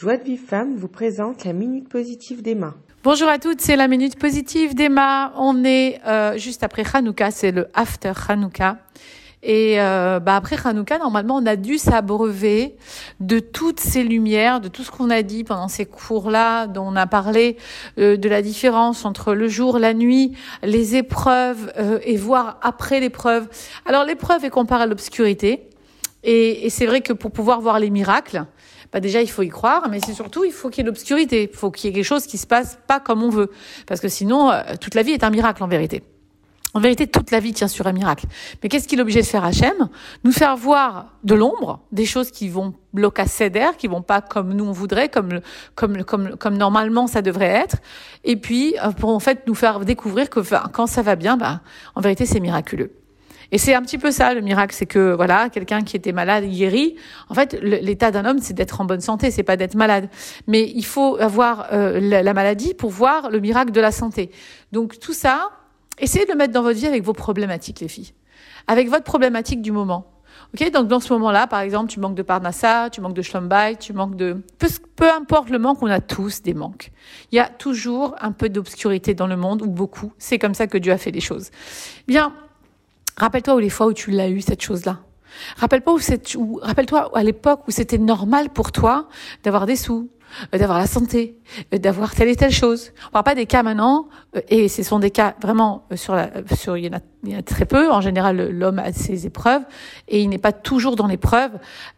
Joie de Vive Femme vous présente la Minute Positive d'Emma. Bonjour à toutes, c'est la Minute Positive d'Emma. On est euh, juste après Hanouka, c'est le After Hanouka. Et euh, bah après Hanouka, normalement, on a dû s'abreuver de toutes ces lumières, de tout ce qu'on a dit pendant ces cours-là, dont on a parlé euh, de la différence entre le jour, la nuit, les épreuves et voir après l'épreuve. Alors l'épreuve est comparée à l'obscurité. Et, et c'est vrai que pour pouvoir voir les miracles, bah déjà il faut y croire, mais c'est surtout il faut qu'il y ait l'obscurité, il faut qu'il y ait quelque chose qui se passe pas comme on veut, parce que sinon euh, toute la vie est un miracle en vérité. En vérité, toute la vie tient sur un miracle. Mais qu'est-ce qu'il est obligé de faire Hachem? Nous faire voir de l'ombre, des choses qui vont bloquer d'air, qui vont pas comme nous on voudrait, comme, comme, comme, comme normalement ça devrait être. Et puis, euh, pour en fait nous faire découvrir que quand ça va bien, bah, en vérité, c'est miraculeux. Et c'est un petit peu ça le miracle, c'est que voilà, quelqu'un qui était malade guérit. En fait, l'état d'un homme, c'est d'être en bonne santé, c'est pas d'être malade. Mais il faut avoir euh, la, maladie pour voir le miracle de la santé. Donc tout ça, essayez de le mettre dans votre vie avec vos problématiques, les filles, avec votre problématique du moment. Ok, donc dans ce moment-là, par exemple, tu manques de parnassa, tu manques de shlombay, tu manques de peu, peu importe le manque, on a tous des manques. Il y a toujours un peu d'obscurité dans le monde ou beaucoup. C'est comme ça que Dieu a fait les choses. Bien, Rappelle-toi les fois où tu l'as eu, cette chose-là. Rappelle-toi où, rappelle-toi à l'époque où c'était normal pour toi d'avoir des sous, d'avoir la santé, euh, d'avoir telle et telle chose. On parle pas des cas maintenant, euh, et ce sont des cas vraiment sur la, sur il y en a, il y en a très peu. En général, l'homme a ses épreuves et il n'est pas toujours dans l'épreuve,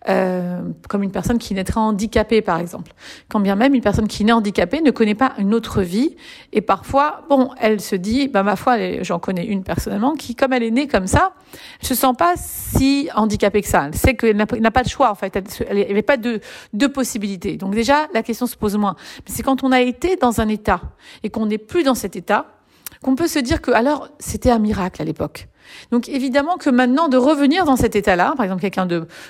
euh, comme une personne qui naîtra handicapée, par exemple. Quand bien même une personne qui naît handicapée ne connaît pas une autre vie et parfois, bon, elle se dit, bah ma foi, j'en connais une personnellement qui, comme elle est née comme ça, elle se sent pas si handicapée que ça. Elle sait qu'elle n'a pas de choix en fait. Elle n'avait pas de deux possibilités. Donc déjà, question se pose moins. Mais c'est quand on a été dans un état et qu'on n'est plus dans cet état qu'on peut se dire que alors c'était un miracle à l'époque. Donc évidemment que maintenant de revenir dans cet état-là, par exemple quelqu'un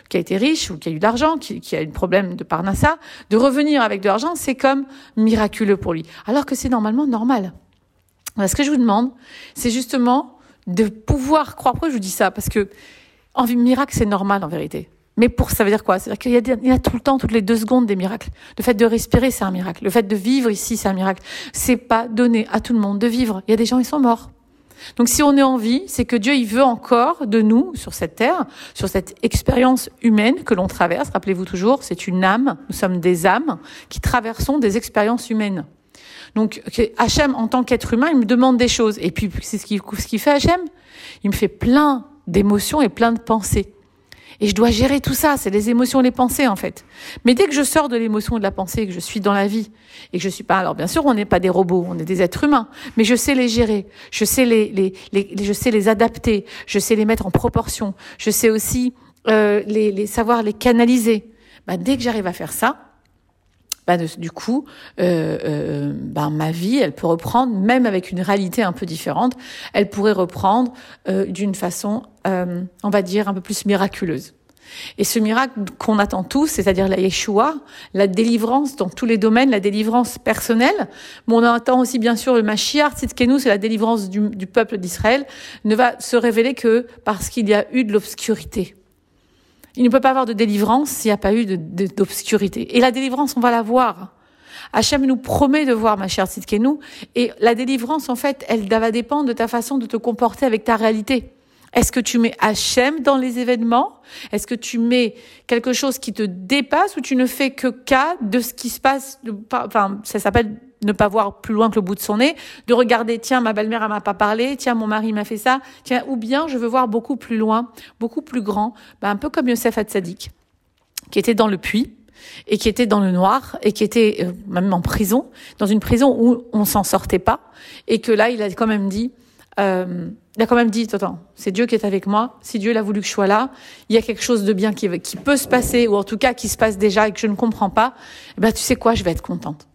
qui a été riche ou qui a eu de l'argent, qui, a un problème de parnassa, de revenir avec de l'argent, c'est comme miraculeux pour lui, alors que c'est normalement normal. ce que je vous demande, c'est justement de pouvoir croire. Pourquoi je vous dis ça? Parce que en miracle, c'est normal en vérité. Mais pour ça veut dire quoi? C'est-à-dire qu'il y, a, il y a tout le temps, toutes les deux secondes, des miracles. Le fait de respirer, c'est un miracle. Le fait de vivre ici, c'est un miracle. C'est pas donné à tout le monde de vivre. Il y a des gens, ils sont morts. Donc si on est en vie, c'est que Dieu, il veut encore de nous sur cette terre, sur cette expérience humaine que l'on traverse. Rappelez-vous toujours, c'est une âme. Nous sommes des âmes qui traversons des expériences humaines. Donc Hachem, en tant qu'être humain, il me demande des choses. Et puis c'est ce qu'il fait Hachem. Il me fait plein d'émotions et plein de pensées. Et je dois gérer tout ça, c'est les émotions, les pensées en fait. Mais dès que je sors de l'émotion et de la pensée, que je suis dans la vie, et que je suis pas, alors bien sûr, on n'est pas des robots, on est des êtres humains, mais je sais les gérer, je sais les, les, les, je sais les adapter, je sais les mettre en proportion, je sais aussi euh, les, les savoir les canaliser. Bah, dès que j'arrive à faire ça, bah, du coup, euh, euh, bah, ma vie, elle peut reprendre, même avec une réalité un peu différente, elle pourrait reprendre euh, d'une façon, euh, on va dire, un peu plus miraculeuse. Et ce miracle qu'on attend tous, c'est-à-dire la Yeshua, la délivrance dans tous les domaines, la délivrance personnelle, mais on attend aussi bien sûr le Mashiach, nous, c'est la délivrance du peuple d'Israël, ne va se révéler que parce qu'il y a eu de l'obscurité. Il ne peut pas avoir de délivrance s'il n'y a pas eu d'obscurité. Et la délivrance, on va la voir. Hachem nous promet de voir, ma chère Tzidkenu. Et la délivrance, en fait, elle va dépendre de ta façon de te comporter avec ta réalité. Est-ce que tu mets Hachem dans les événements? Est-ce que tu mets quelque chose qui te dépasse ou tu ne fais que cas de ce qui se passe Enfin, ça s'appelle ne pas voir plus loin que le bout de son nez, de regarder, tiens, ma belle-mère, elle m'a pas parlé, tiens, mon mari m'a fait ça, tiens, ou bien je veux voir beaucoup plus loin, beaucoup plus grand, ben, un peu comme Yosef Hatzadik, qui était dans le puits, et qui était dans le noir, et qui était euh, même en prison, dans une prison où on s'en sortait pas, et que là, il a quand même dit, euh, il a quand même dit, attends, c'est Dieu qui est avec moi. Si Dieu l'a voulu que je sois là, il y a quelque chose de bien qui, qui peut se passer, ou en tout cas qui se passe déjà et que je ne comprends pas. Eh ben, tu sais quoi, je vais être contente.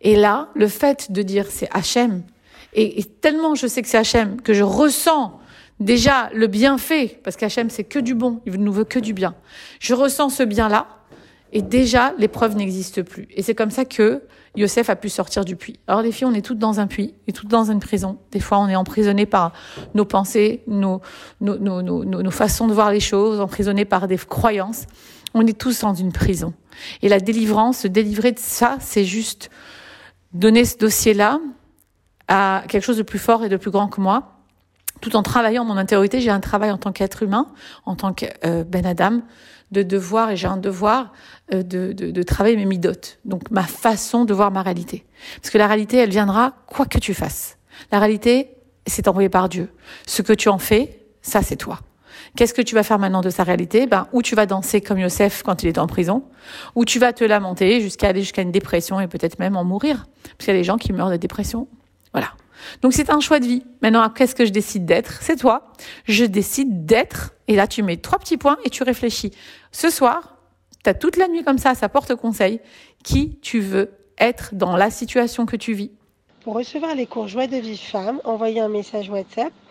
Et là, le fait de dire c'est Hachem, et, tellement je sais que c'est Hachem, que je ressens déjà le bienfait, parce qu'Hachem c'est que du bon, il nous veut que du bien. Je ressens ce bien-là, et déjà l'épreuve n'existe plus. Et c'est comme ça que Yosef a pu sortir du puits. Alors les filles, on est toutes dans un puits, et toutes dans une prison. Des fois, on est emprisonné par nos pensées, nos, nos, nos, nos, nos façons de voir les choses, emprisonné par des croyances. On est tous dans une prison. Et la délivrance, se délivrer de ça, c'est juste donner ce dossier-là à quelque chose de plus fort et de plus grand que moi, tout en travaillant mon intériorité. J'ai un travail en tant qu'être humain, en tant que euh, Ben Adam, de devoir, et j'ai un devoir euh, de, de, de, travailler mes midotes, donc ma façon de voir ma réalité. Parce que la réalité, elle viendra quoi que tu fasses. La réalité, c'est envoyé par Dieu. Ce que tu en fais, ça c'est toi. Qu'est-ce que tu vas faire maintenant de sa réalité? Ben, ou tu vas danser comme Yosef quand il est en prison, ou tu vas te lamenter jusqu'à aller jusqu'à une dépression et peut-être même en mourir. Parce qu'il y a des gens qui meurent de dépression. Voilà. Donc c'est un choix de vie. Maintenant, qu'est-ce que je décide d'être? C'est toi. Je décide d'être. Et là, tu mets trois petits points et tu réfléchis. Ce soir, tu as toute la nuit comme ça, ça porte conseil. Qui tu veux être dans la situation que tu vis Pour recevoir les cours Joie de vie femme, envoyez un message WhatsApp